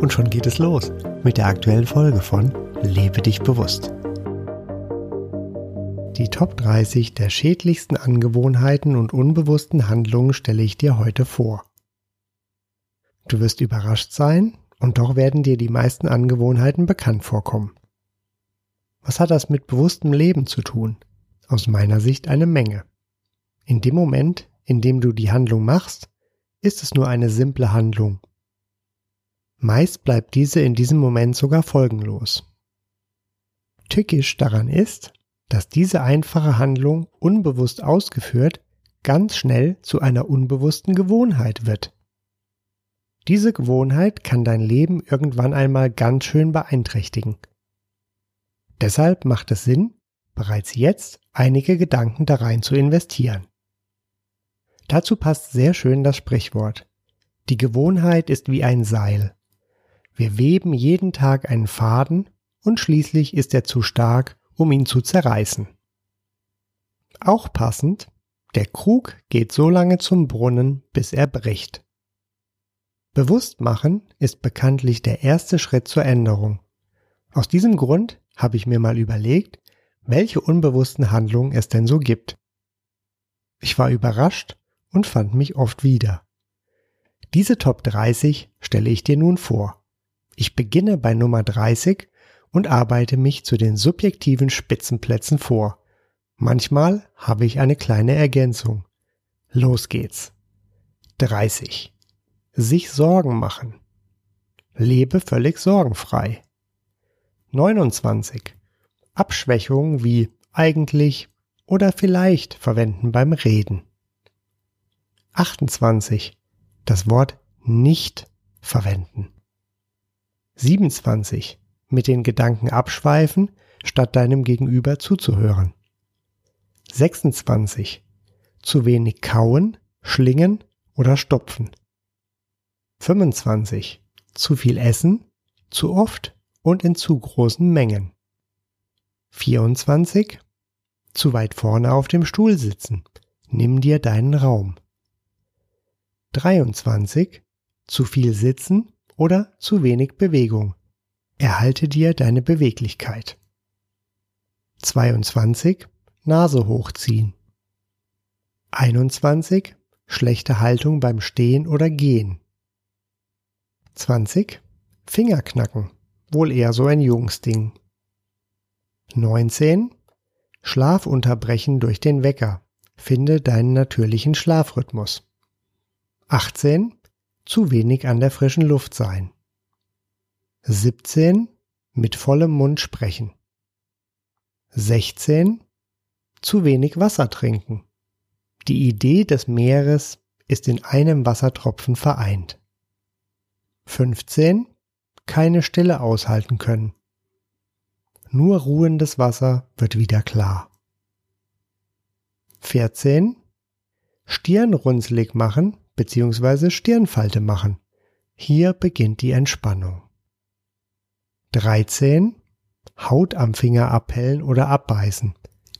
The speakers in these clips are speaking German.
Und schon geht es los mit der aktuellen Folge von Lebe dich bewusst. Die Top 30 der schädlichsten Angewohnheiten und unbewussten Handlungen stelle ich dir heute vor. Du wirst überrascht sein, und doch werden dir die meisten Angewohnheiten bekannt vorkommen. Was hat das mit bewusstem Leben zu tun? Aus meiner Sicht eine Menge. In dem Moment, in dem du die Handlung machst, ist es nur eine simple Handlung Meist bleibt diese in diesem Moment sogar folgenlos. Tückisch daran ist, dass diese einfache Handlung unbewusst ausgeführt ganz schnell zu einer unbewussten Gewohnheit wird. Diese Gewohnheit kann dein Leben irgendwann einmal ganz schön beeinträchtigen. Deshalb macht es Sinn, bereits jetzt einige Gedanken da rein zu investieren. Dazu passt sehr schön das Sprichwort. Die Gewohnheit ist wie ein Seil. Wir weben jeden Tag einen Faden und schließlich ist er zu stark, um ihn zu zerreißen. Auch passend, der Krug geht so lange zum Brunnen, bis er bricht. Bewusstmachen ist bekanntlich der erste Schritt zur Änderung. Aus diesem Grund habe ich mir mal überlegt, welche unbewussten Handlungen es denn so gibt. Ich war überrascht und fand mich oft wieder. Diese Top 30 stelle ich dir nun vor. Ich beginne bei Nummer 30 und arbeite mich zu den subjektiven Spitzenplätzen vor. Manchmal habe ich eine kleine Ergänzung. Los geht's. 30. Sich Sorgen machen. Lebe völlig sorgenfrei. 29. Abschwächungen wie eigentlich oder vielleicht verwenden beim Reden. 28. Das Wort nicht verwenden. 27. Mit den Gedanken abschweifen, statt deinem Gegenüber zuzuhören. 26. Zu wenig kauen, schlingen oder stopfen. 25. Zu viel essen, zu oft und in zu großen Mengen. 24. Zu weit vorne auf dem Stuhl sitzen. Nimm dir deinen Raum. 23. Zu viel sitzen, oder zu wenig Bewegung. Erhalte dir deine Beweglichkeit. 22. Nase hochziehen. 21. Schlechte Haltung beim Stehen oder Gehen. 20. Finger knacken. Wohl eher so ein Jungsding. 19. Schlaf unterbrechen durch den Wecker. Finde deinen natürlichen Schlafrhythmus. 18 zu wenig an der frischen Luft sein. 17. Mit vollem Mund sprechen. 16. Zu wenig Wasser trinken. Die Idee des Meeres ist in einem Wassertropfen vereint. 15. Keine Stille aushalten können. Nur ruhendes Wasser wird wieder klar. 14. Stirn runzlig machen bzw. Stirnfalte machen. Hier beginnt die Entspannung. 13. Haut am Finger abhellen oder abbeißen.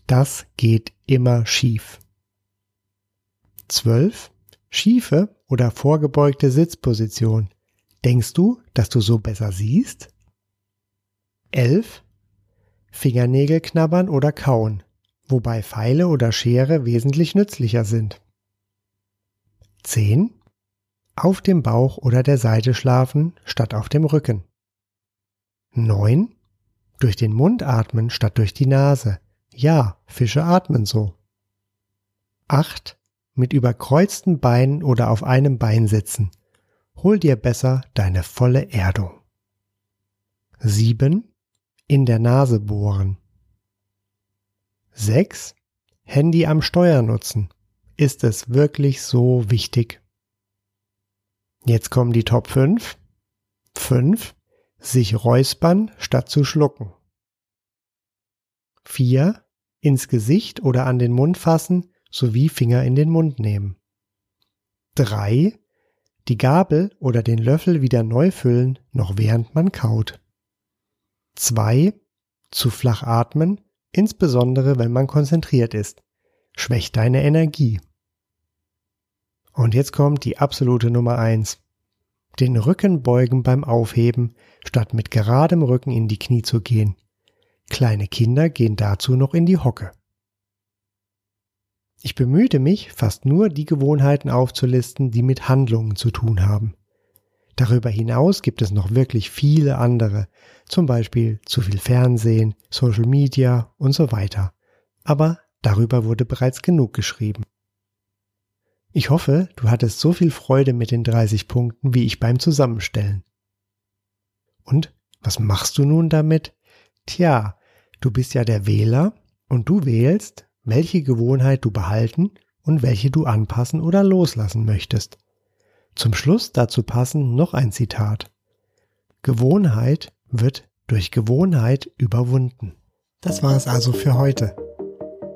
Das geht immer schief. 12. Schiefe oder vorgebeugte Sitzposition. Denkst du, dass du so besser siehst? 11. Fingernägel knabbern oder kauen, wobei Pfeile oder Schere wesentlich nützlicher sind. 10. Auf dem Bauch oder der Seite schlafen statt auf dem Rücken. 9. Durch den Mund atmen statt durch die Nase. Ja, Fische atmen so. 8. Mit überkreuzten Beinen oder auf einem Bein sitzen. Hol dir besser deine volle Erdung. 7. In der Nase bohren. 6. Handy am Steuer nutzen. Ist es wirklich so wichtig? Jetzt kommen die Top 5. 5. Sich räuspern statt zu schlucken. 4. Ins Gesicht oder an den Mund fassen sowie Finger in den Mund nehmen. 3. Die Gabel oder den Löffel wieder neu füllen, noch während man kaut. 2. Zu flach atmen, insbesondere wenn man konzentriert ist. Schwächt deine Energie. Und jetzt kommt die absolute Nummer eins: Den Rücken beugen beim Aufheben, statt mit geradem Rücken in die Knie zu gehen. Kleine Kinder gehen dazu noch in die Hocke. Ich bemühte mich, fast nur die Gewohnheiten aufzulisten, die mit Handlungen zu tun haben. Darüber hinaus gibt es noch wirklich viele andere, zum Beispiel zu viel Fernsehen, Social Media und so weiter. Aber darüber wurde bereits genug geschrieben. Ich hoffe, du hattest so viel Freude mit den 30 Punkten wie ich beim Zusammenstellen. Und was machst du nun damit? Tja, du bist ja der Wähler und du wählst, welche Gewohnheit du behalten und welche du anpassen oder loslassen möchtest. Zum Schluss dazu passen noch ein Zitat. Gewohnheit wird durch Gewohnheit überwunden. Das war es also für heute.